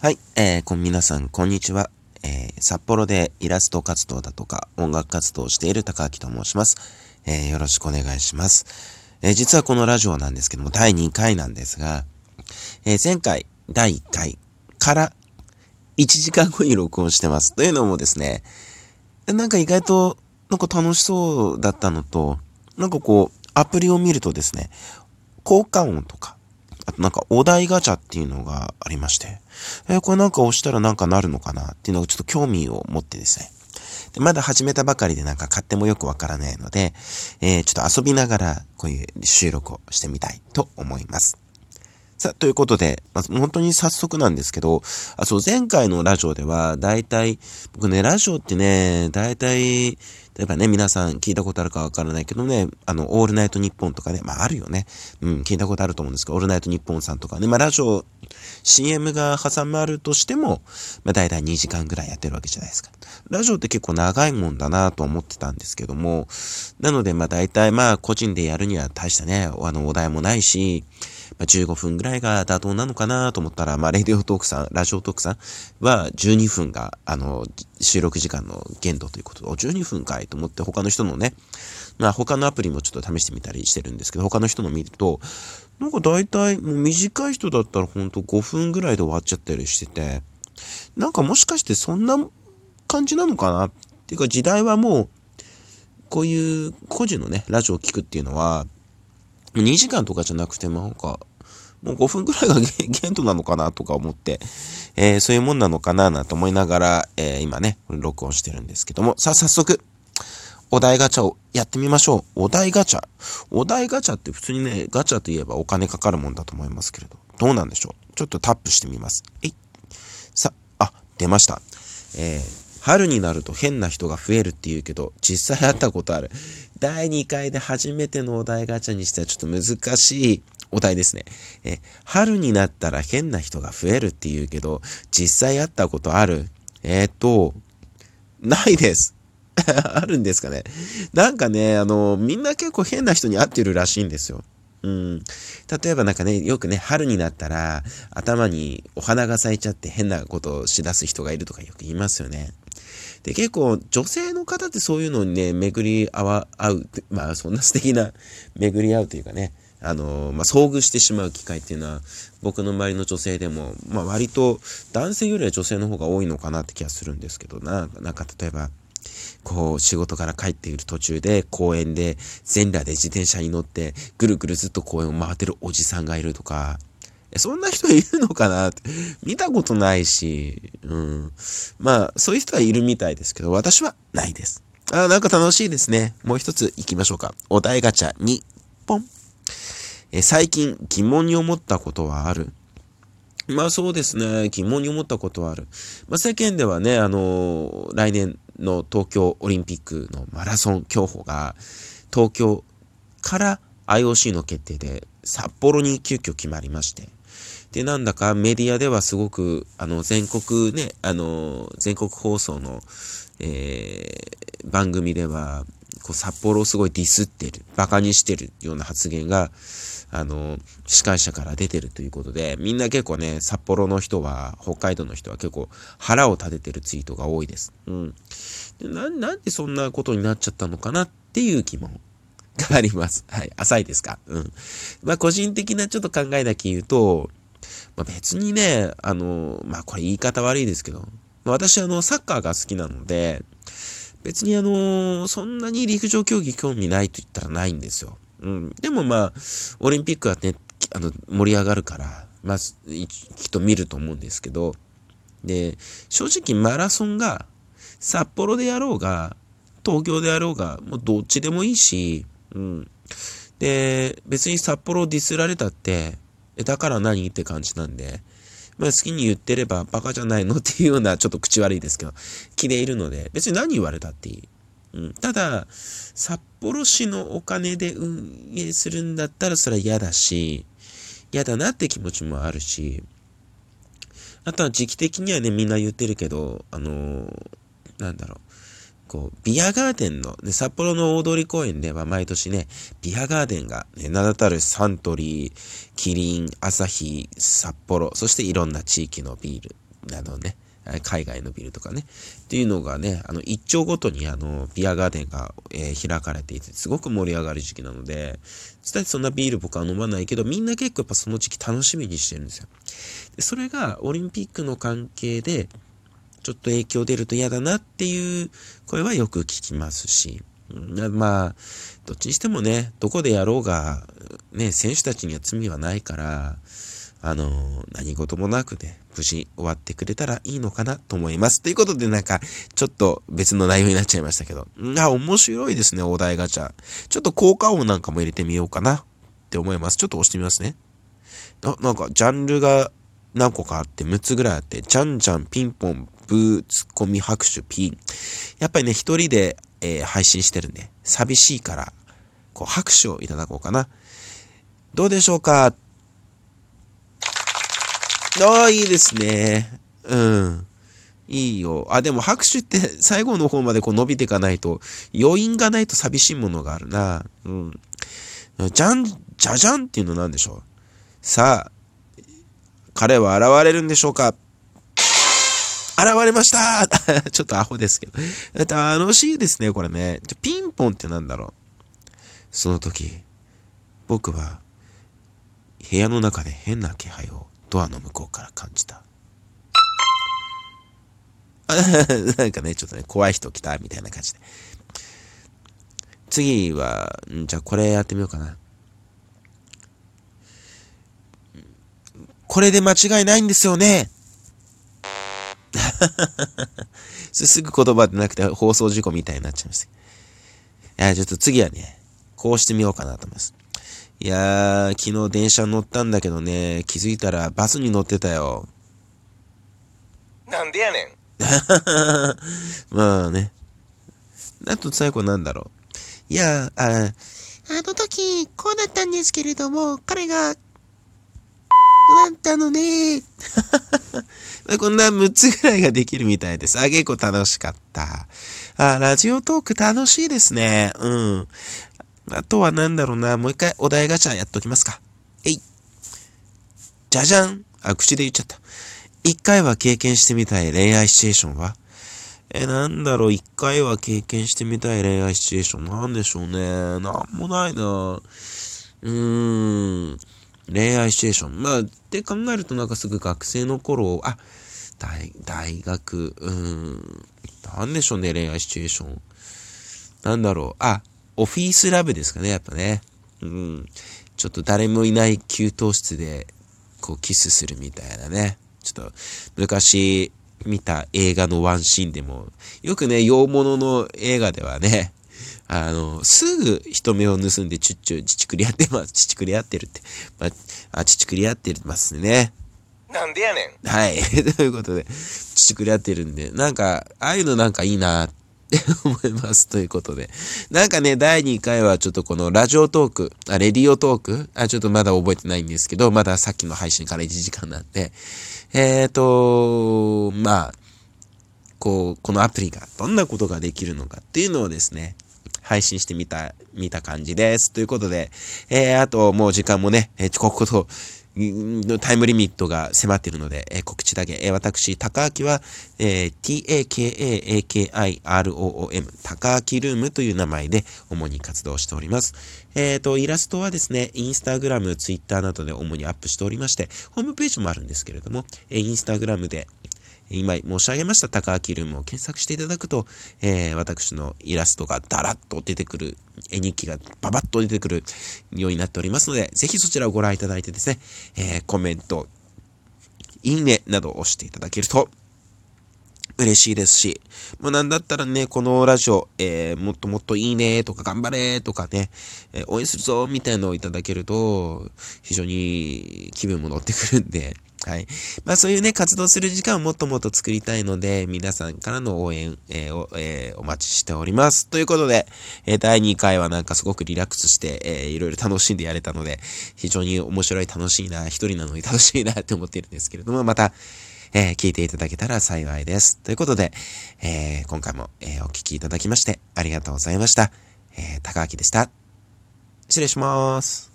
はい、えー、こ皆さん、こんにちは。えー、札幌でイラスト活動だとか音楽活動をしている高明と申します。えー、よろしくお願いします。えー、実はこのラジオなんですけども、第2回なんですが、えー、前回、第1回から1時間後に録音してます。というのもですね、なんか意外と、なんか楽しそうだったのと、なんかこう、アプリを見るとですね、効果音とか、あとなんかお題ガチャっていうのがありまして、えー、これなんか押したらなんかなるのかなっていうのがちょっと興味を持ってですね。でまだ始めたばかりでなんか買ってもよくわからないので、えー、ちょっと遊びながらこういう収録をしてみたいと思います。さあ、ということで、まず本当に早速なんですけど、あ、そう、前回のラジオでは、だいたい、僕ね、ラジオってね、だいたい、例えばね、皆さん聞いたことあるかわからないけどね、あの、オールナイトニッポンとかね、まああるよね。うん、聞いたことあると思うんですけど、オールナイトニッポンさんとかね、まあラジオ、CM が挟まるとしても、まあ大体2時間ぐらいやってるわけじゃないですか。ラジオって結構長いもんだなと思ってたんですけども、なのでまあ大体まあ個人でやるには大したね、あの、お題もないし、まあ、15分ぐらいが妥当なのかなと思ったら、まあ、レディオトークさん、ラジオトークさんは12分が、あの、収録時間の限度ということ。で、12分かいと思って他の人のね、まあ他のアプリもちょっと試してみたりしてるんですけど、他の人の見ると、なんか大体もう短い人だったらほんと5分ぐらいで終わっちゃったりしてて、なんかもしかしてそんな感じなのかなっていうか時代はもう、こういう個人のね、ラジオを聞くっていうのは、2時間とかじゃなくてもなんか、もう5分くらいが限度なのかなとか思って、えー、そういうもんなのかななんて思いながら、えー、今ね、録音してるんですけども、さあ早速、お題ガチャをやってみましょう。お題ガチャ。お題ガチャって普通にね、ガチャといえばお金かかるもんだと思いますけれど、どうなんでしょう？ちょっとタップしてみます。えい。さ、あ、出ました。えー、春になると変な人が増えるって言うけど、実際会ったことある。第2回で初めてのお題ガチャにしてはちょっと難しいお題ですね。え、春になったら変な人が増えるって言うけど、実際会ったことある？えー、っと、ないです。あるんですかね。なんかね、あの、みんな結構変な人に会ってるらしいんですよ。うん。例えばなんかね、よくね、春になったら、頭にお花が咲いちゃって変なことをしだす人がいるとかよく言いますよね。で、結構、女性の方ってそういうのにね、巡り合わ、合う、まあ、そんな素敵な 巡り合うというかね、あの、まあ、遭遇してしまう機会っていうのは、僕の周りの女性でも、まあ、割と男性よりは女性の方が多いのかなって気がするんですけどな、なんか例えば、こう、仕事から帰っている途中で、公園で、全裸で自転車に乗って、ぐるぐるずっと公園を回ってるおじさんがいるとか、そんな人いるのかなって見たことないし、うん。まあ、そういう人はいるみたいですけど、私はないです。あ、なんか楽しいですね。もう一つ行きましょうか。お題ガチャ2、ポン。え最近疑問に思ったことはあるまあそうですね。疑問に思ったことはある。まあ世間ではね、あのー、来年の東京オリンピックのマラソン競歩が、東京から IOC の決定で札幌に急遽決まりまして、で、なんだかメディアではすごく、あの、全国ね、あの、全国放送の、えー、番組では、こう、札幌をすごいディスってる、馬鹿にしてるような発言が、あの、司会者から出てるということで、みんな結構ね、札幌の人は、北海道の人は結構腹を立ててるツイートが多いです。うん。でな、なんでそんなことになっちゃったのかなっていう疑問があります。はい。浅いですか？うん。まあ、個人的なちょっと考えだけ言うと、まあ、別にね、あの、まあ、これ言い方悪いですけど、まあ私あの、サッカーが好きなので、別にあの、そんなに陸上競技興味ないと言ったらないんですよ。うん。でもまあ、オリンピックはね、あの、盛り上がるから、まあ、きっと見ると思うんですけど、で、正直マラソンが、札幌でやろうが、東京でやろうが、もうどっちでもいいし、うん。で、別に札幌をディスられたって、えだから何？って感じなんで、まあ好きに言ってればバカじゃないの？っていうようなちょっと口悪いですけど、気でいるので、別に何言われたっていい。うん、ただ、札幌市のお金で運営するんだったらそれは嫌だし、嫌だなって気持ちもあるし、あとは時期的にはね、みんな言ってるけど、あのー、なんだろう。こう、ビアガーデンの、ね、札幌の大通公園では毎年ね、ビアガーデンが、ね、名だたるサントリー、キリン、アサヒ、札幌、そしていろんな地域のビールあのね、海外のビルとかね。っていうのがね、あの、一丁ごとにあの、ビアガーデンが、えー、開かれていて、すごく盛り上がる時期なので、実際そんなビール僕は飲まないけど、みんな結構やっぱその時期楽しみにしてるんですよ。でそれがオリンピックの関係で、ちょっと影響出ると嫌だなっていう声はよく聞きますし、まあ、どっちにしてもね、どこでやろうが、ね、選手たちには罪はないから、あの、何事もなくね、無事終わってくれたらいいのかなと思います。ということでなんか、ちょっと別の内容になっちゃいましたけど。あ、面白いですね、お題ガチャ。ちょっと効果音なんかも入れてみようかなって思います。ちょっと押してみますね。あ、なんか、ジャンルが何個かあって、6つぐらいあって、じゃんじゃん、ピンポン、ブー、ツッコミ、拍手、ピン。やっぱりね、一人で、えー、配信してるんで、寂しいから、こう、拍手をいただこうかな。どうでしょうか？ああ、いいですね。うん。いいよ。あ、でも拍手って最後の方までこう伸びていかないと、余韻がないと寂しいものがあるな。うん。じゃん、じゃじゃんっていうのなんでしょう。さあ、彼は現れるんでしょうか？現れました ちょっとアホですけど。楽しいですね、これね。ピンポンってなんだろう？その時、僕は、部屋の中で変な気配をドアの向こうから感じた。なんかね、ちょっとね、怖い人来たみたいな感じで。次は、じゃあこれやってみようかな。これで間違いないんですよね。すぐ言葉でなくて放送事故みたいになっちゃいます。いや、ちょっと次はね、こうしてみようかなと思います。いやー、昨日電車乗ったんだけどね、気づいたらバスに乗ってたよ。なんでやねん。まあね。あと最後なんだろう。いや、あ、あの時、こうだったんですけれども、彼が、なったのね。こんな6つぐらいができるみたいです。あ、結構楽しかった。あ、ラジオトーク楽しいですね。うん。あとはなんだろうな。もう一回お題ガチャやっときますか。えい。じゃじゃん。あ、口で言っちゃった。一回は経験してみたい恋愛シチュエーションは？え、なんだろう、一回は経験してみたい恋愛シチュエーションなんでしょうね。なんもないなうーん。恋愛シチュエーション。まあ、って考えるとなんかすぐ学生の頃、あ、大、大学、うーん。なんでしょうね、恋愛シチュエーション。なんだろう。あ、オフィスラブですかね、やっぱね。うん。ちょっと誰もいない給湯室で、こう、キスするみたいなね。ちょっと、昔見た映画のワンシーンでも、よくね、洋物の映画ではね、あの、すぐ人目を盗んでチュッチュ、チチクリ合ってます。チチクリ合ってるって。まあ、チチクリ合ってますね。なんでやねん。はい。ということで、チチクリ合ってるんで、なんか、ああいうのなんかいいなっって思います。ということで。なんかね、第2回はちょっとこのラジオトーク、あ、レディオトーク？あ、ちょっとまだ覚えてないんですけど、まださっきの配信から1時間なんで、えっ、ー、と、まあ、こう、このアプリがどんなことができるのかっていうのをですね、配信してみた、見た感じです。ということで、えー、あともう時間もね、えー、ここのタイムリミットが迫っているので、えー、告知だけ。えー、私、高明は、えー、t-a-k-a-a-k-i-r-o-o-m、高明ルームという名前で主に活動しております。えっ、ー、と、イラストはですね、インスタグラム、ツイッターなどで主にアップしておりまして、ホームページもあるんですけれども、えー、インスタグラムで、今申し上げました高明ルームを検索していただくと、えー、私のイラストがダラッと出てくる、絵日記がババッと出てくるようになっておりますので、ぜひそちらをご覧いただいてですね、えー、コメント、いいねなどを押していただけると嬉しいですし、まあ、なんだったらね、このラジオ、えー、もっともっといいねとか頑張れとかね、えー、応援するぞみたいなのをいただけると、非常に気分も乗ってくるんで、はい。まあそういうね、活動する時間をもっともっと作りたいので、皆さんからの応援、えー、お、えー、お待ちしております。ということで、えー、第2回はなんかすごくリラックスして、えー、いろいろ楽しんでやれたので、非常に面白い、楽しいな、一人なのに 楽しいなって思っているんですけれども、また、えー、聞いていただけたら幸いです。ということで、えー、今回も、えー、お聞きいただきまして、ありがとうございました。えー、高明でした。失礼します。